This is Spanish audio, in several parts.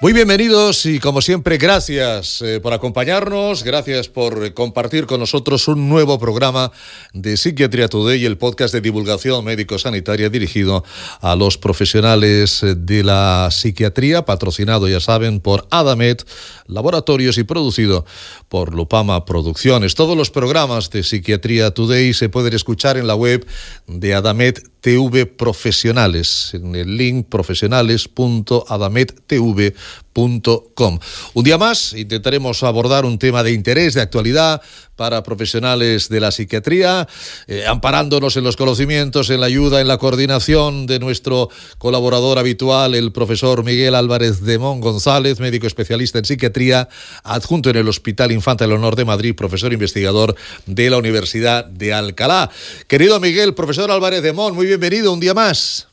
Muy bienvenidos y como siempre gracias eh, por acompañarnos, gracias por compartir con nosotros un nuevo programa de Psiquiatría Today, el podcast de divulgación médico-sanitaria dirigido a los profesionales de la psiquiatría, patrocinado ya saben por Adamet Laboratorios y producido por Lupama Producciones. Todos los programas de Psiquiatría Today se pueden escuchar en la web de Adamet TV Profesionales, en el link profesionales.adamettv.com. Un día más intentaremos abordar un tema de interés, de actualidad, para profesionales de la psiquiatría, eh, amparándonos en los conocimientos, en la ayuda, en la coordinación de nuestro colaborador habitual, el profesor Miguel Álvarez de Mon González, médico especialista en psiquiatría, adjunto en el Hospital Infanta del Honor de Madrid, profesor investigador de la Universidad de Alcalá. Querido Miguel, profesor Álvarez de Mon, muy bienvenido un día más.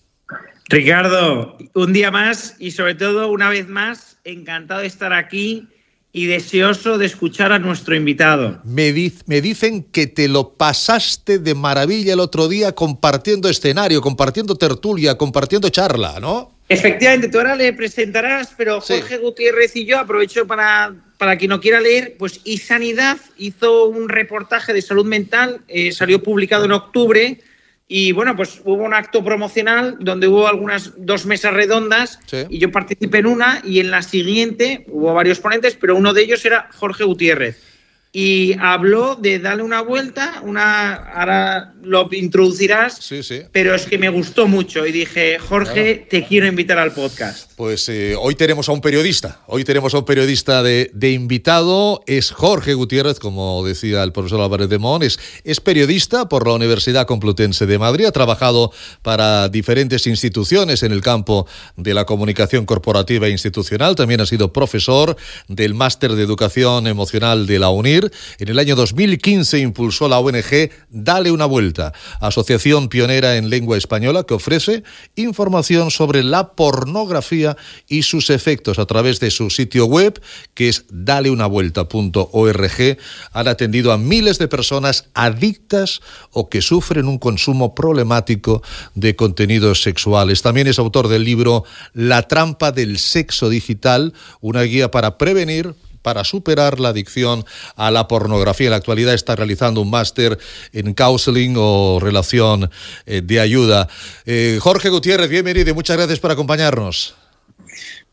Ricardo, un día más y sobre todo una vez más, encantado de estar aquí y deseoso de escuchar a nuestro invitado. Me, me, dicen que te lo pasaste de maravilla el otro día compartiendo escenario, compartiendo tertulia, compartiendo charla, ¿no? Efectivamente, tú ahora le presentarás, pero Jorge Gutiérrez y yo aprovecho para, para quien no quiera leer, pues y Sanidad hizo un reportaje de salud mental, eh, salió publicado en octubre, y bueno, pues hubo un acto promocional donde hubo algunas dos mesas redondas y yo participé en una y en la siguiente hubo varios ponentes, pero uno de ellos era Jorge Gutiérrez y habló de darle una vuelta, una ahora lo introducirás, sí, sí. pero es que me gustó mucho y dije, Jorge, te quiero invitar al podcast. Pues eh, hoy tenemos a un periodista, hoy tenemos a un periodista de, de, invitado, es Jorge Gutiérrez, como decía el profesor Álvarez de Mon, es, es periodista por la Universidad Complutense de Madrid, ha trabajado para diferentes instituciones en el campo de la comunicación corporativa e institucional, también ha sido profesor del máster de educación emocional de la UNIR, en el año 2015 impulsó la ONG Dale una vuelta, asociación pionera en lengua española que ofrece información sobre la pornografía y sus efectos a través de su sitio web, que es daleunavuelta.org. Han atendido a miles de personas adictas o que sufren un consumo problemático de contenidos sexuales. También es autor del libro La trampa del sexo digital, una guía para prevenir, para superar la adicción a la pornografía. En la actualidad está realizando un máster en counseling o relación eh, de ayuda. Eh, Jorge Gutiérrez, bienvenido y muchas gracias por acompañarnos.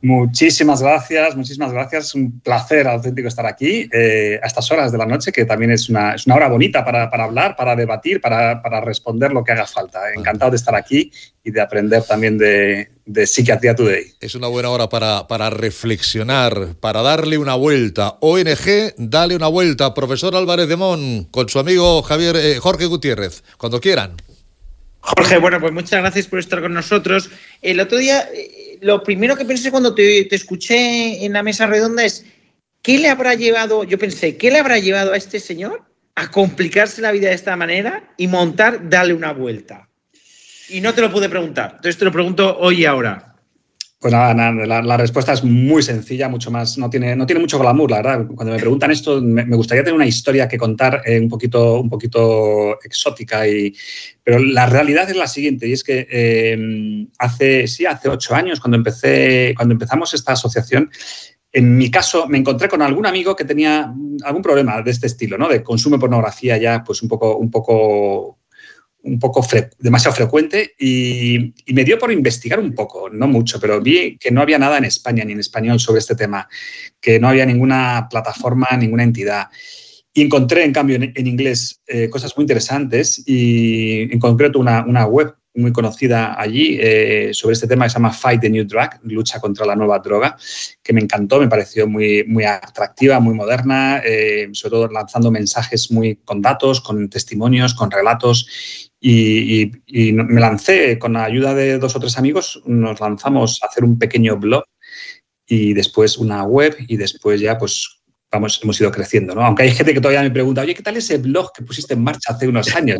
Muchísimas gracias, muchísimas gracias. Un placer auténtico estar aquí eh, a estas horas de la noche, que también es una, es una hora bonita para, para hablar, para debatir, para, para, responder lo que haga falta. Encantado de estar aquí y de aprender también de, de Psiquiatría Today. Es una buena hora para, para reflexionar, para darle una vuelta. ONG, dale una vuelta. Profesor Álvarez de Mon, con su amigo Javier eh, Jorge Gutiérrez, cuando quieran. Jorge, bueno, pues muchas gracias por estar con nosotros. El otro día, eh, lo primero que pensé cuando te, te, escuché en la mesa redonda es, ¿qué le habrá llevado, yo pensé, ¿qué le habrá llevado a este señor a complicarse la vida de esta manera y montar, darle una vuelta? Y no te lo pude preguntar, entonces te lo pregunto hoy y ahora. Pues nada, nada la, respuesta es muy sencilla, mucho más, no tiene, no tiene mucho glamour, la verdad. Cuando me preguntan esto, me, me gustaría tener una historia que contar eh, un, poquito, un poquito exótica, y, pero la realidad es la siguiente, y es que eh, hace, sí, hace ocho años, cuando, empecé, cuando empezamos esta asociación, en mi caso me encontré con algún amigo que tenía algún problema de este estilo, ¿no? De consumo de pornografía ya pues un poco, un poco un poco demasiado frecuente y, me dio por investigar un poco, no mucho, pero vi que no había nada en España ni en español sobre este tema, que no había ninguna plataforma, ninguna entidad. Y encontré, en cambio, en, en inglés eh, cosas muy interesantes y en concreto una, una web muy conocida allí eh, sobre este tema que se llama Fight the New Drug, lucha contra la nueva droga, que me encantó, me pareció muy, muy atractiva, muy moderna, eh, sobre todo lanzando mensajes muy con datos, con testimonios, con relatos. Y, me lancé con la ayuda de dos o tres amigos, nos lanzamos a hacer un pequeño blog y después una web y después ya pues vamos, hemos ido creciendo, ¿no? Aunque hay gente que todavía me pregunta, oye, ¿qué tal ese blog que pusiste en marcha hace unos años?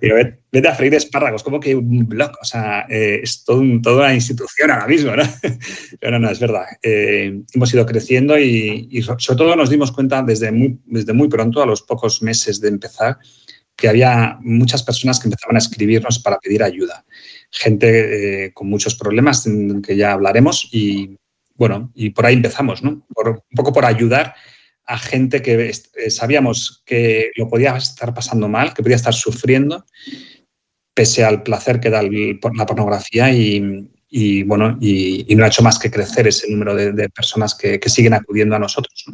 Digo, vete a freír espárragos, como que un blog? O sea, eh, es todo un, toda una institución ahora mismo, ¿no? Pero no, no, es verdad. Eh, hemos ido creciendo y, y, sobre todo nos dimos cuenta desde muy, desde muy pronto, a los pocos meses de empezar, que había muchas personas que empezaban a escribirnos para pedir ayuda. Gente eh, con muchos problemas que ya hablaremos y bueno, y por ahí empezamos, ¿no? un poco por ayudar a gente que eh, sabíamos que lo podía estar pasando mal, que podía estar sufriendo, pese al placer que da la pornografía y, bueno, y, no ha hecho más que crecer ese número de, personas que, siguen acudiendo a nosotros.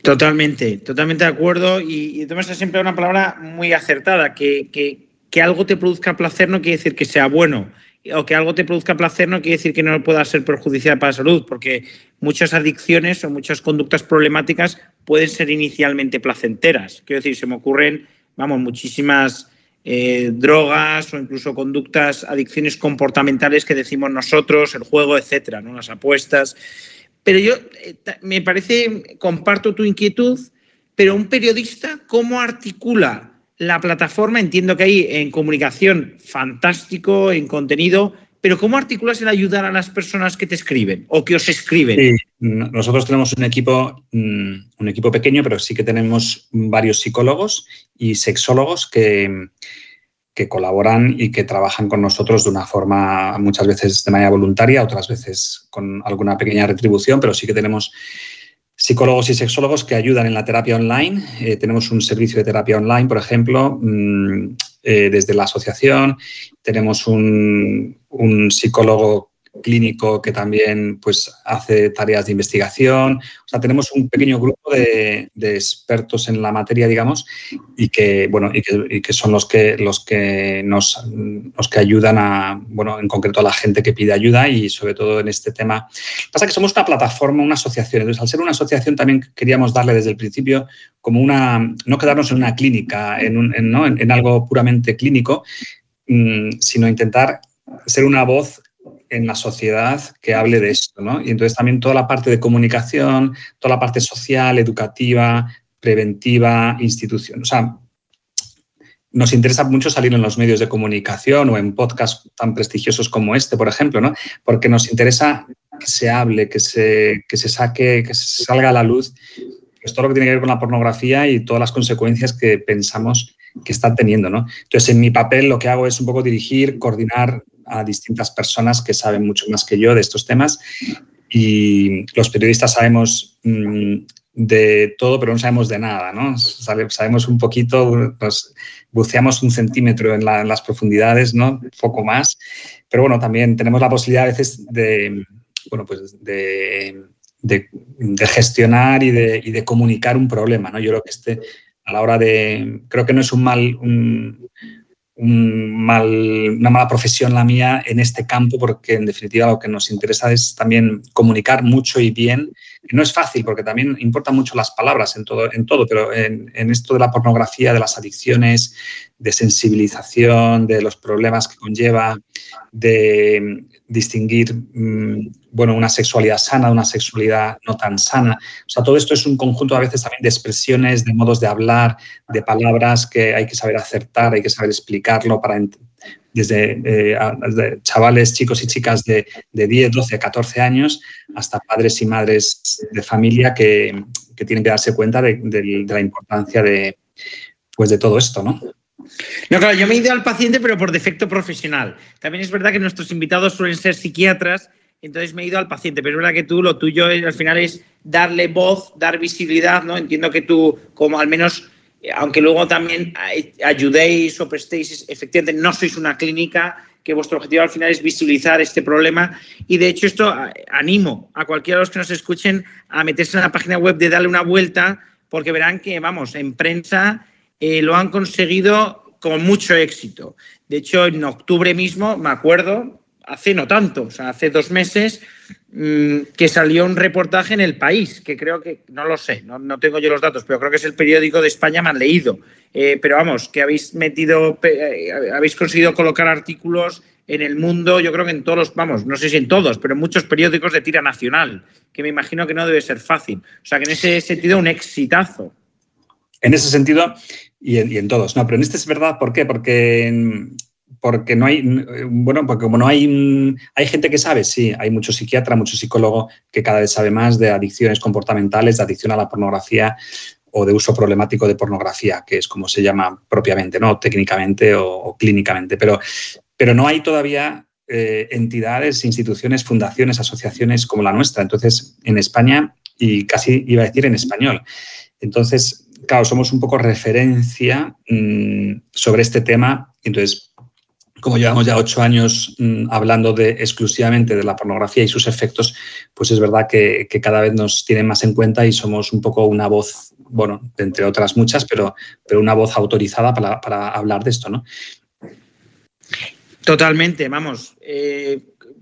Totalmente, totalmente de acuerdo. Y, y me siempre una palabra muy acertada, que, que algo te produzca placer no quiere decir que sea bueno o que algo te produzca placer no quiere decir que no pueda ser perjudicial para la salud, porque muchas adicciones o muchas conductas problemáticas pueden ser inicialmente placenteras. Quiero decir, se me ocurren, vamos, muchísimas eh, drogas o incluso conductas, adicciones comportamentales que decimos nosotros, el juego, etcétera, las apuestas. Pero yo eh, me parece, comparto tu inquietud, pero un periodista, ¿cómo articula la plataforma, entiendo que hay en comunicación fantástico, en contenido, pero ¿cómo articulas el ayudar a las personas que te escriben o que os escriben? Nosotros tenemos un equipo, mm, un equipo pequeño, pero sí que tenemos varios psicólogos y sexólogos que, que colaboran y que trabajan con nosotros de una forma muchas veces de manera voluntaria, otras veces con alguna pequeña retribución, pero sí que tenemos psicólogos y sexólogos que ayudan en la terapia online. Eh, tenemos un servicio de terapia online, por ejemplo, mm, eh, desde la asociación. Tenemos un, un psicólogo clínico que también pues, hace tareas de investigación. O sea, tenemos un pequeño grupo de, expertos en la materia, digamos, y que, bueno, y que, son los que, los, que nos, los que ayudan a, bueno, en concreto a la gente que pide ayuda y sobre todo en este tema. Pasa que somos una plataforma, una asociación. Entonces, al ser una asociación también queríamos darle desde el principio como una, no quedarnos en una clínica, en, en algo puramente clínico, mm, sino intentar ser una voz en la sociedad que hable de esto, ¿no? Y entonces también toda la parte de comunicación, toda la parte social, educativa, preventiva, institución. O sea, nos interesa mucho salir en los medios de comunicación o en podcasts tan prestigiosos como este, por ejemplo, ¿no? Porque nos interesa que se hable, que se, que se saque, que se salga a la luz pues, todo lo que tiene que ver con la pornografía y todas las consecuencias que pensamos que está teniendo, ¿no? Entonces, en mi papel lo que hago es un poco dirigir, coordinar a distintas personas que saben mucho más que yo de estos temas y los periodistas sabemos mm, de todo, pero no sabemos de nada, ¿no? Sabemos un poquito, nos buceamos un centímetro en, las profundidades, ¿no? Poco más, pero bueno, también tenemos la posibilidad a veces de, bueno, pues de, gestionar y de, y de, comunicar un problema, ¿no? Yo creo que este, a la hora de, creo que no es un mal, un, mal, una mala profesión la mía en este campo, porque en definitiva lo que nos interesa es también comunicar mucho y bien. No es fácil, porque también importan mucho las palabras en todo, en todo pero en esto de la pornografía, de las adicciones, de sensibilización, de los problemas que conlleva, de distinguir mm, bueno, una sexualidad sana de una sexualidad no tan sana. O sea, todo esto es un conjunto a veces también de expresiones, de modos de hablar, de palabras que hay que saber acertar, hay que saber explicarlo para desde, eh, chavales, chicos y chicas de, de, 10, 12, 14 años hasta padres y madres de familia que, que tienen que darse cuenta de, de, la importancia de, pues de todo esto, ¿no? No, claro, yo me he ido al paciente, pero por defecto profesional. También es verdad que nuestros invitados suelen ser psiquiatras, entonces me he ido al paciente, pero es verdad que tú lo tuyo al final es darle voz, dar visibilidad, ¿no? Entiendo que tú, como al menos, aunque luego también ayudéis o prestéis, efectivamente no sois una clínica, que vuestro objetivo al final es visibilizar este problema. Y de hecho, esto animo a cualquiera de los que nos escuchen a meterse en la página web de darle una vuelta, porque verán que, vamos, en prensa eh, lo han conseguido con mucho éxito. De hecho, en octubre mismo, me acuerdo, hace no tanto, o sea, hace dos meses, mm, que salió un reportaje en El País, que creo que, no lo sé, no, tengo yo los datos, pero creo que es el periódico de España han leído. Eh, pero vamos, que habéis metido, eh, habéis conseguido colocar artículos en el mundo, yo creo que en todos los, vamos, no sé si en todos, pero en muchos periódicos de tira nacional, que me imagino que no debe ser fácil. O sea, que en ese sentido, un exitazo. En ese sentido, y en, todos. No, pero en este es verdad, ¿por qué? Porque, porque no hay, bueno, porque como no hay, hay gente que sabe, sí, hay mucho psiquiatra, mucho psicólogo que cada vez sabe más de adicciones comportamentales, de adicción a la pornografía o de uso problemático de pornografía, que es como se llama propiamente, ¿no? Técnicamente o, clínicamente. Pero, pero no hay todavía eh, entidades, instituciones, fundaciones, asociaciones como la nuestra. Entonces, en España, y casi iba a decir en español. Entonces, claro, somos un poco referencia mm, sobre este tema. Entonces, como llevamos ya ocho años mm, hablando de, exclusivamente de la pornografía y sus efectos, pues es verdad que, cada vez nos tienen más en cuenta y somos un poco una voz, bueno, entre otras muchas, pero, pero una voz autorizada para, hablar de esto, ¿no? Totalmente, vamos. Eh,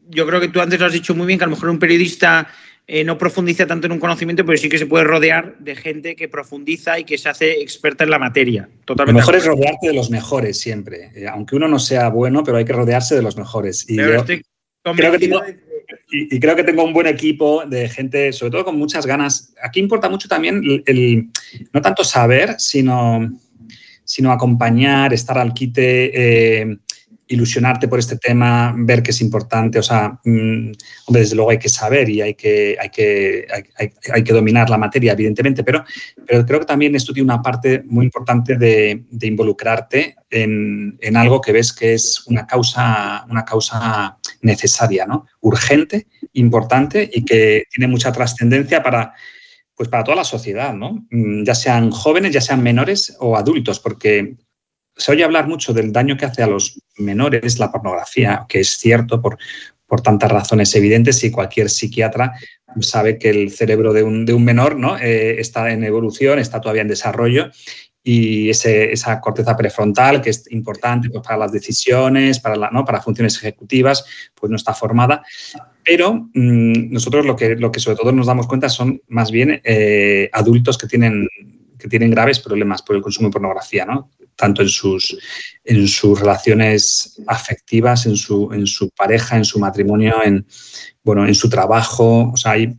yo creo que tú antes lo has dicho muy bien, que a lo mejor un periodista eh, no profundiza tanto en un conocimiento, pero sí que se puede rodear de gente que profundiza y que se hace experta en la materia. Totalmente. Lo mejor es rodearte de los mejores siempre. Eh, aunque uno no sea bueno, pero hay que rodearse de los mejores. Y creo que tengo, y, creo que tengo un buen equipo de gente, sobre todo con muchas ganas. Aquí importa mucho también el, no tanto saber, sino, sino acompañar, estar al quite. Eh, ilusionarte por este tema, ver que es importante, o sea, mm, desde luego hay que saber y hay que, hay que, hay, que dominar la materia, evidentemente, pero, pero creo que también esto tiene una parte muy importante de, involucrarte en, algo que ves que es una causa, una causa necesaria, ¿no? urgente, importante y que tiene mucha trascendencia para, pues para toda la sociedad, ¿no? Mm, ya sean jóvenes, ya sean menores o adultos, porque se oye hablar mucho del daño que hace a los menores la pornografía, que es cierto por, por tantas razones evidentes y cualquier psiquiatra sabe que el cerebro de un, de un menor ¿no? Eh, está en evolución, está todavía en desarrollo y esa corteza prefrontal, que es importante pues, para las decisiones, para, la, ¿no? para funciones ejecutivas, pues no está formada. Pero mm, nosotros lo que, lo que sobre todo nos damos cuenta son más bien eh, adultos que tienen, que tienen graves problemas por el consumo de pornografía, ¿no? Tanto en sus, en sus relaciones afectivas, en su, en su pareja, en su matrimonio, en, bueno, en su trabajo. O sea, hay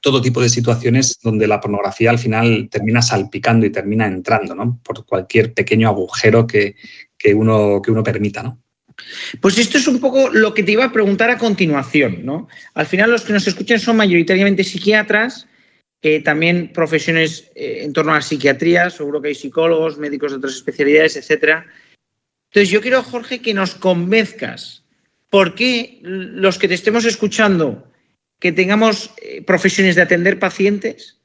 todo tipo de situaciones donde la pornografía al final termina salpicando y termina entrando, ¿no? Por cualquier pequeño agujero que, uno, que uno permita, ¿no? Pues esto es un poco lo que te iba a preguntar a continuación, ¿no? Al final los que nos escuchan son mayoritariamente psiquiatras también profesiones eh, en torno a la psiquiatría, seguro que hay psicólogos, médicos de otras especialidades, etcétera. Entonces, yo quiero, Jorge, que nos convenzcas por qué los que te estemos escuchando, que tengamos eh, profesiones de atender pacientes,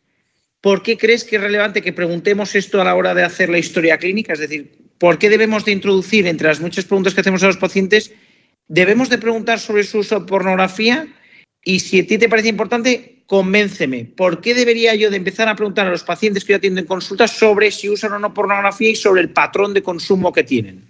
¿por qué crees que es relevante que preguntemos esto a la hora de hacer la historia clínica? Es decir, ¿por qué debemos de introducir entre las muchas preguntas que hacemos a los pacientes, debemos de preguntar sobre su uso de pornografía? Y si a ti te parece importante, convénceme, ¿por qué debería yo de empezar a preguntar a los pacientes que yo atiendo en consultas sobre si usan o no pornografía y sobre el patrón de consumo que tienen?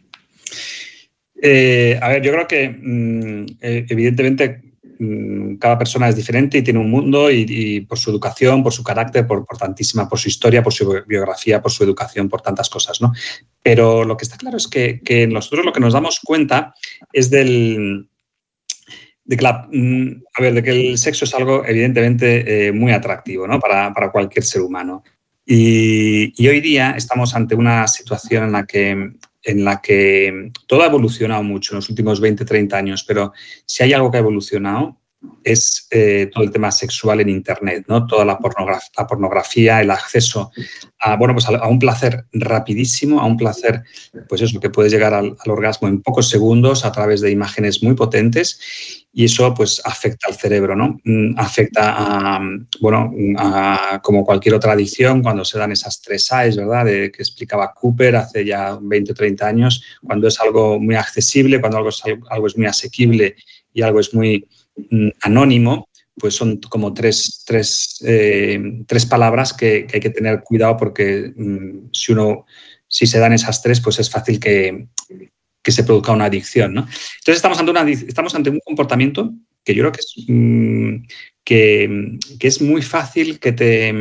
Eh, a ver, yo creo que mm, eh, evidentemente mm, cada persona es diferente y tiene un mundo y, por su educación, por su carácter, por, tantísima, por su historia, por su biografía, por su educación, por tantas cosas, ¿no? Pero lo que está claro es que nosotros lo que nos damos cuenta es del, de que, mm, a ver, de que el sexo es algo evidentemente eh, muy atractivo ¿no? para, cualquier ser humano. Y, hoy día estamos ante una situación en la, que, en la que todo ha evolucionado mucho en los últimos 20, 30 años, pero si hay algo que ha evolucionado es eh, todo el tema sexual en Internet, ¿no? Toda la, pornografía, el acceso a, bueno, pues a, un placer rapidísimo, a un placer, pues eso, que puede llegar al, orgasmo en pocos segundos a través de imágenes muy potentes y eso pues afecta al cerebro, ¿no? Mm, afecta a, bueno, como cualquier otra adicción, cuando se dan esas tres A's, ¿verdad? De, que explicaba Cooper hace ya 20 o 30 años, cuando es algo muy accesible, cuando algo es, algo es muy asequible y algo es muy anónimo, pues son como tres, tres, eh, tres palabras que, hay que tener cuidado porque mm, si uno, si se dan esas tres, pues es fácil que, se produzca una adicción. ¿no? Entonces estamos ante, una, estamos ante un comportamiento que yo creo que es, mm, que, es muy fácil que te,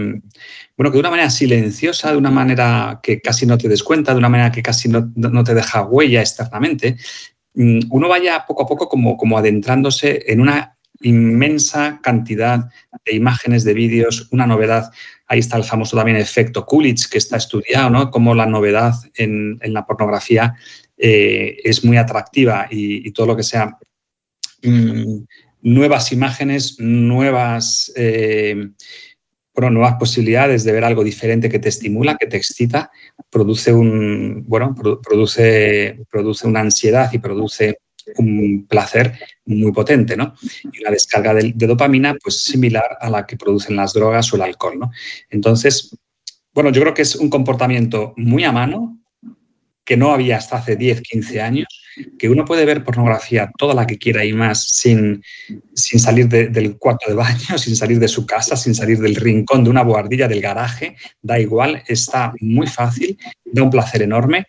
bueno, que de una manera silenciosa, de una manera que casi no te des cuenta, de una manera que casi no, no te deja huella externamente, Mm, uno vaya poco a poco como, como adentrándose en una inmensa cantidad de imágenes, de vídeos, una novedad. Ahí está el famoso también efecto Coolidge, que está estudiado, ¿no? Cómo la novedad en, la pornografía eh, es muy atractiva y, todo lo que sea mm, nuevas imágenes, nuevas eh, bueno, nuevas posibilidades de ver algo diferente que te estimula, que te excita, produce un, bueno, produce, produce una ansiedad y produce un placer muy potente, ¿no? Y una descarga de, dopamina, pues similar a la que producen las drogas o el alcohol, ¿no? Entonces, bueno, yo creo que es un comportamiento muy a mano, que no había hasta hace 10, 15 años, que uno puede ver pornografía toda la que quiera y más sin, sin salir del cuarto de baño, sin salir de su casa, sin salir del rincón de una buhardilla del garaje, da igual, está muy fácil, da un placer enorme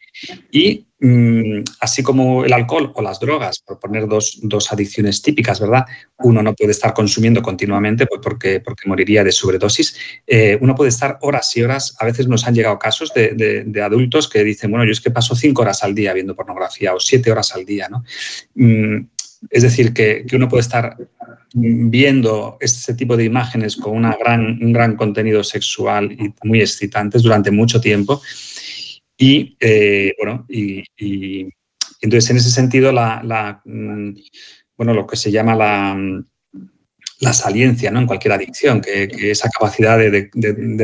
y Mm, así como el alcohol o las drogas, por poner dos, adicciones típicas, ¿verdad? Uno no puede estar consumiendo continuamente pues porque, porque moriría de sobredosis. Eh, uno puede estar horas y horas. A veces nos han llegado casos de, adultos que dicen, bueno, yo es que paso cinco horas al día viendo pornografía o siete horas al día, ¿no? Mm, es decir, que, uno puede estar viendo este tipo de imágenes con una gran, un gran contenido sexual y muy excitantes durante mucho tiempo y, eh, bueno, y, entonces en ese sentido, la, mm, bueno, lo que se llama la, la saliencia ¿no? en cualquier adicción, que, esa capacidad de,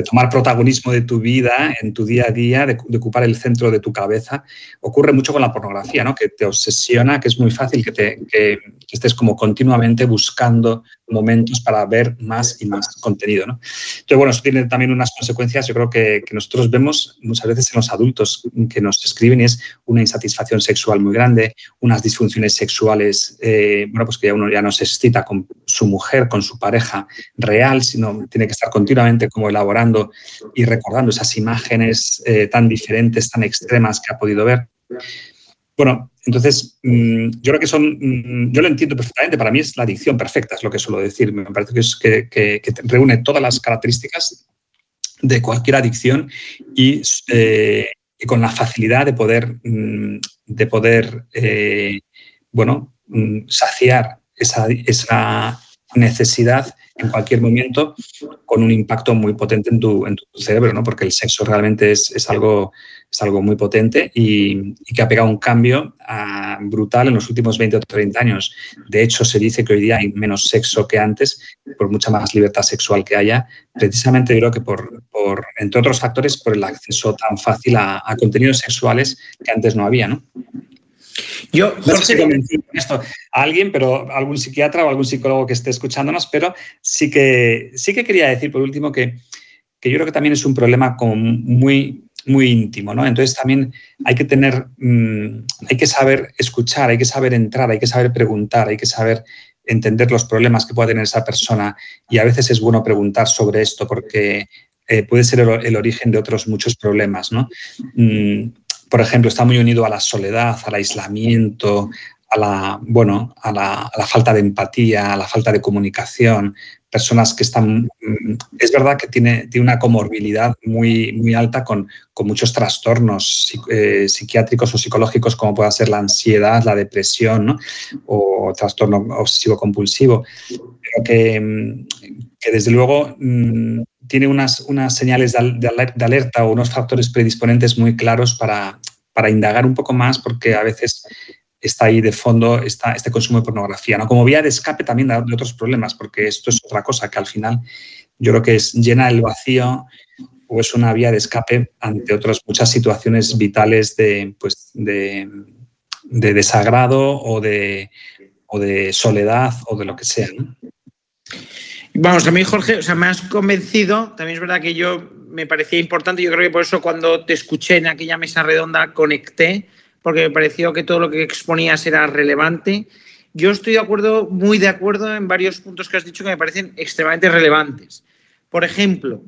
tomar protagonismo de tu vida en tu día a día, de, ocupar el centro de tu cabeza, ocurre mucho con la pornografía, ¿no? que te obsesiona, que es muy fácil que, te, que estés como continuamente buscando momentos para ver más y más contenido. ¿no? Entonces, bueno, eso tiene también unas consecuencias, yo creo que, nosotros vemos muchas veces en los adultos que nos escriben y es una insatisfacción sexual muy grande, unas disfunciones sexuales, eh, bueno, pues que ya uno ya no se excita con su mujer, con su pareja real, sino tiene que estar continuamente como elaborando y recordando esas imágenes eh, tan diferentes, tan extremas que ha podido ver. Bueno, entonces, mm, yo creo que son, mm, yo lo entiendo perfectamente, para mí es la adicción perfecta, es lo que suelo decir, me parece que, es, que, reúne todas las características de cualquier adicción y, eh, con la facilidad de poder, mm, de poder eh, bueno, saciar esa, esa necesidad en cualquier momento con un impacto muy potente en tu, en tu cerebro, ¿no? porque el sexo realmente es, es algo, es algo muy potente y, que ha pegado un cambio ah, brutal en los últimos 20 o 30 años. De hecho, se dice que hoy día hay menos sexo que antes, por mucha más libertad sexual que haya, precisamente creo que por, por entre otros factores, por el acceso tan fácil a, a contenidos sexuales que antes no había. ¿no? Yo no sé si esto a alguien, pero algún psiquiatra o algún psicólogo que esté escuchándonos, pero sí que, sí que quería decir por último que, que yo creo que también es un problema como muy, muy íntimo, ¿no? Entonces también hay que tener, mm, hay que saber escuchar, hay que saber entrar, hay que saber preguntar, hay que saber entender los problemas que pueda tener esa persona y a veces es bueno preguntar sobre esto porque eh, puede ser el, origen de otros muchos problemas, ¿no? Mm, por ejemplo, está muy unido a la soledad, al aislamiento, a la, bueno, a la, falta de empatía, a la falta de comunicación, personas que están, mm, es verdad que tiene, tiene una comorbilidad muy, muy alta con, muchos trastornos eh, psiquiátricos o psicológicos como pueda ser la ansiedad, la depresión o trastorno obsesivo-compulsivo, pero que, mm, que, desde luego mm, tiene unas, unas señales de, alerta o unos factores predisponentes muy claros para, para indagar un poco más porque a veces está ahí de fondo está este consumo de pornografía, ¿no? Como vía de escape también de, otros problemas, porque esto es otra cosa que al final yo creo que es llena el vacío o es una vía de escape ante otras muchas situaciones vitales de, pues, de, desagrado o de, o de soledad o de lo que sea. Vamos, a mí, Jorge, o sea, me has convencido. También es verdad que yo me parecía importante. Yo creo que por eso cuando te escuché en aquella mesa redonda conecté, porque me pareció que todo lo que exponías era relevante. Yo estoy de acuerdo, muy de acuerdo en varios puntos que has dicho que me parecen extremadamente relevantes. Por ejemplo,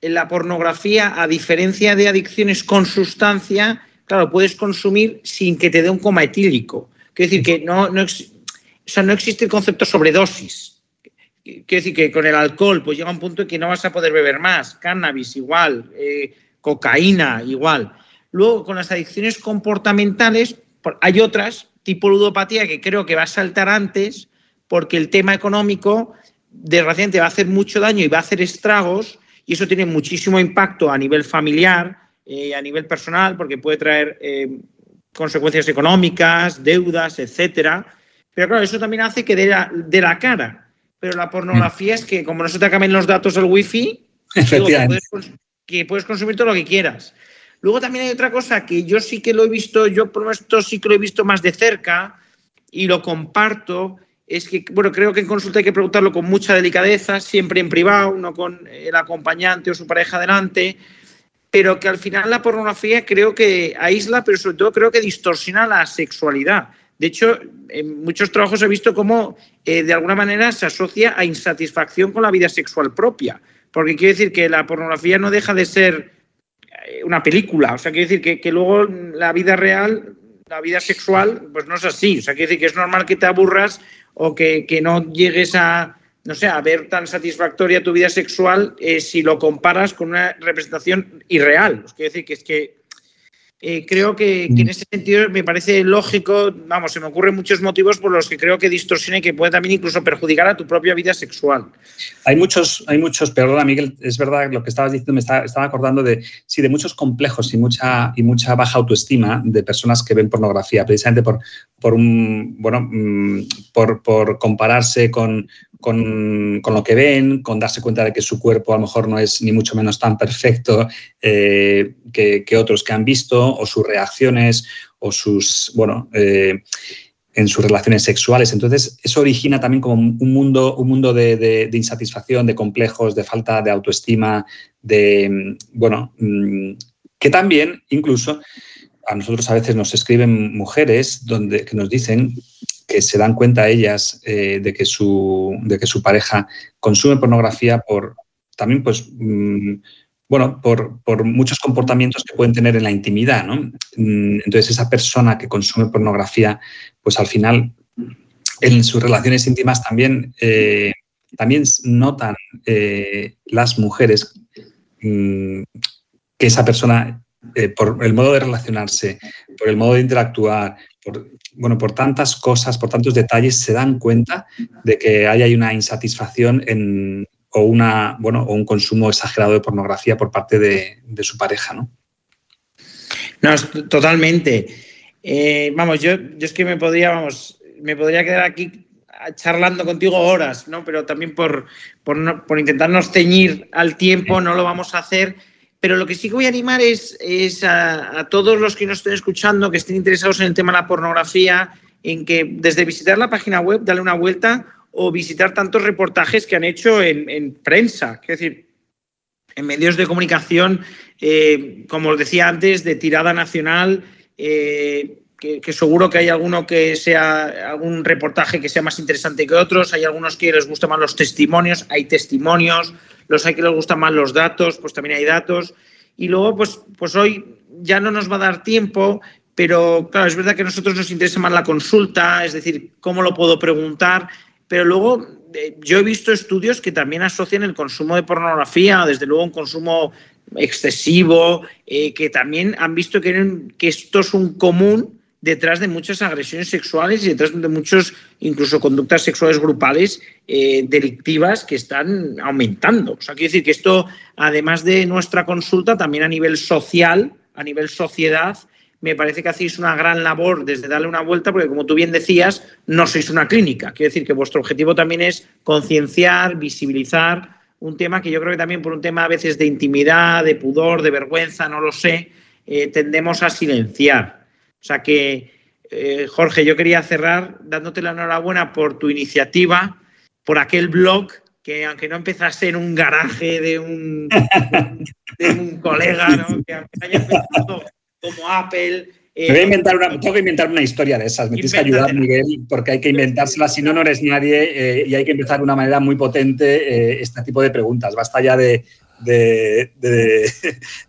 en la pornografía, a diferencia de adicciones con sustancia, claro, puedes consumir sin que te dé un coma etílico. Quiero decir que no, no, no existe el concepto sobredosis quiero decir que con el alcohol pues llega un punto en que no vas a poder beber más, cannabis igual, eh, cocaína igual. Luego con las adicciones comportamentales hay otras, tipo ludopatía, que creo que va a saltar antes porque el tema económico desgraciadamente va a hacer mucho daño y va a hacer estragos y eso tiene muchísimo impacto a nivel familiar, eh, a nivel personal, porque puede traer eh, consecuencias económicas, deudas, etcétera. Pero claro, eso también hace que dé la, de la cara pero la pornografía es que como no se te acaben los datos del wifi, que, puedes, consumir todo lo que quieras. Luego también hay otra cosa que yo sí que lo he visto, yo por esto sí que lo he visto más de cerca, y lo comparto, es que, bueno, creo que en consulta hay que preguntarlo con mucha delicadeza, siempre en privado, no con el acompañante o su pareja delante, pero que al final la pornografía creo que aísla, pero sobre todo creo que distorsiona la sexualidad. De hecho, en muchos trabajos he visto cómo eh, de alguna manera se asocia a insatisfacción con la vida sexual propia. Porque quiere decir que la pornografía no deja de ser eh, una película. O sea, quiere decir que, que luego la vida real, la vida sexual, pues no es así. O sea, quiere decir que es normal que te aburras o que, que no llegues a, no sé, a ver tan satisfactoria tu vida sexual eh, si lo comparas con una representación irreal. Os quiero decir que es que eh, creo que, en mm. ese sentido me parece lógico, vamos, se me ocurren muchos motivos por los que creo que distorsiona y que puede también incluso perjudicar a tu propia vida sexual. Hay muchos, hay muchos, perdona Miguel, es verdad lo que estabas diciendo, me estaba, acordando de, sí, de muchos complejos y mucha, y mucha baja autoestima de personas que ven pornografía, precisamente por, por un, bueno, mm, por, por compararse con, con, lo que ven, con darse cuenta de que su cuerpo a lo mejor no es ni mucho menos tan perfecto eh, que, otros que han visto, o sus reacciones, o sus, bueno, eh, en sus relaciones sexuales. Entonces, eso origina también como un mundo, un mundo de, insatisfacción, de complejos, de falta de autoestima, de, bueno, mm, que también incluso a nosotros a veces nos escriben mujeres donde, que nos dicen que se dan cuenta ellas eh, de, que su, de que su pareja consume pornografía por también, pues, mm, bueno, por, muchos comportamientos que pueden tener en la intimidad, ¿no? Mm, entonces, esa persona que consume pornografía, pues al final, en sus relaciones íntimas también, eh, también notan eh, las mujeres mm, que esa persona por el modo de relacionarse, por el modo de interactuar, por, bueno, por tantas cosas, por tantos detalles, se dan cuenta de que hay, una insatisfacción en, o, una, bueno, o un consumo exagerado de pornografía por parte de, su pareja, ¿no? No, totalmente. Eh, vamos, yo, yo es que me podría, vamos, me podría quedar aquí charlando contigo horas, ¿no? Pero también por, por, por intentarnos ceñir al tiempo, no lo vamos a hacer pero lo que sí que voy a animar es, a, todos los que nos estén escuchando, que estén interesados en el tema de la pornografía, en que desde visitar la página web, darle una vuelta o visitar tantos reportajes que han hecho en, prensa, es decir, en medios de comunicación, eh, como os decía antes, de tirada nacional, eh, que, seguro que hay alguno que sea algún reportaje que sea más interesante que otros, hay algunos que les gustan más los testimonios, hay testimonios, los hay que les gustan más los datos, pues también hay datos. Y luego, pues, pues hoy ya no nos va a dar tiempo, pero claro, es verdad que a nosotros nos interesa más la consulta, es decir, cómo lo puedo preguntar, pero luego eh, yo he visto estudios que también asocian el consumo de pornografía, desde luego un consumo excesivo, eh, que también han visto que, esto es un común detrás de muchas agresiones sexuales y detrás de muchos, incluso conductas sexuales grupales eh, delictivas que están aumentando. O sea, quiere decir que esto, además de nuestra consulta, también a nivel social, a nivel sociedad, me parece que hacéis una gran labor desde darle una vuelta, porque como tú bien decías, no sois una clínica. Quiere decir que vuestro objetivo también es concienciar, visibilizar un tema que yo creo que también por un tema a veces de intimidad, de pudor, de vergüenza, no lo sé, eh, tendemos a silenciar. O sea que, eh, Jorge, yo quería cerrar dándote la enhorabuena por tu iniciativa, por aquel blog que aunque no empezase en un garaje de un, de un colega, ¿no? que aunque empezado como Apple... Eh, voy a inventar una, tengo que inventar una historia de esas. Me tienes que ayudar, Miguel, porque hay que inventársela. Si no, no eres nadie eh, y hay que empezar de una manera muy potente este tipo de preguntas. Basta ya de, de,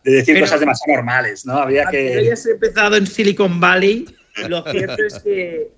decir cosas demasiado normales, ¿no? Había que... hayas empezado en Silicon Valley, lo cierto es que,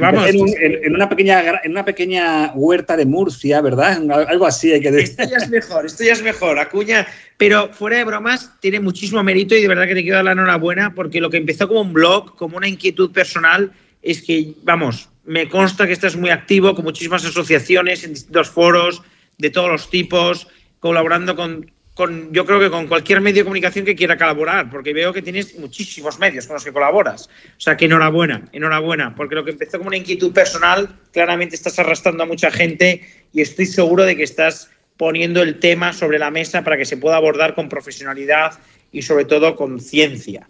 vamos... En, una pequeña, en una pequeña huerta de Murcia, ¿verdad? Algo así hay que decir. Esto ya es mejor, esto ya es mejor, Acuña. Pero fuera de bromas, tiene muchísimo mérito y de verdad que te quiero dar la enhorabuena porque lo que empezó como un blog, como una inquietud personal, es que, vamos, me consta que estás muy activo con muchísimas asociaciones en distintos foros de todos los tipos colaborando con, con, yo creo que con cualquier medio de comunicación que quiera colaborar, porque veo que tienes muchísimos medios con los que colaboras. O sea, que enhorabuena, enhorabuena, porque lo que empezó como una inquietud personal, claramente estás arrastrando a mucha gente y estoy seguro de que estás poniendo el tema sobre la mesa para que se pueda abordar con profesionalidad y sobre todo con ciencia.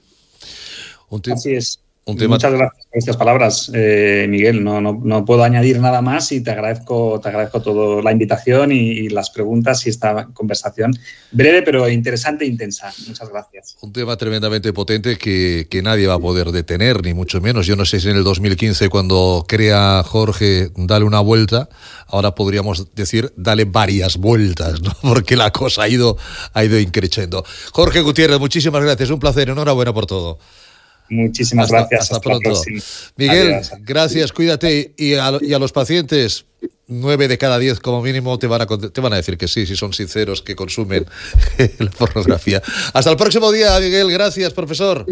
Así es. Muchas gracias por estas palabras, eh, Miguel. No, no, puedo añadir nada más y te agradezco, te agradezco todo la invitación y, las preguntas y esta conversación breve pero interesante e intensa. Muchas gracias. Un tema tremendamente potente que, que, nadie va a poder detener, ni mucho menos. Yo no sé si en el 2015, cuando crea Jorge, dale una vuelta, ahora podríamos decir dale varias vueltas, ¿no? porque la cosa ha ido, ha ido increciendo. Jorge Gutiérrez, muchísimas gracias. Un placer. Enhorabuena por todo. Muchísimas gracias. Hasta, pronto. Miguel, gracias, cuídate. Y a, los pacientes, nueve de cada diez como mínimo te van, a, te van a decir que sí, si son sinceros, que consumen la pornografía. Hasta el próximo día, Miguel. Gracias, profesor.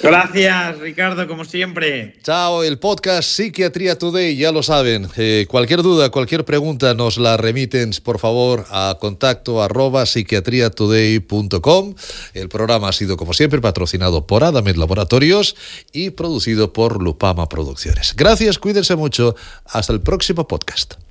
Gracias, Ricardo, como siempre. Chao, el podcast Psiquiatría Today, ya lo saben. Eh, cualquier duda, cualquier pregunta, nos la remiten, por favor, a contacto arroba psiquiatriatoday.com. El programa ha sido, como siempre, patrocinado por Adamet Laboratorios y producido por Lupama Producciones. Gracias, cuídense mucho. Hasta el próximo podcast.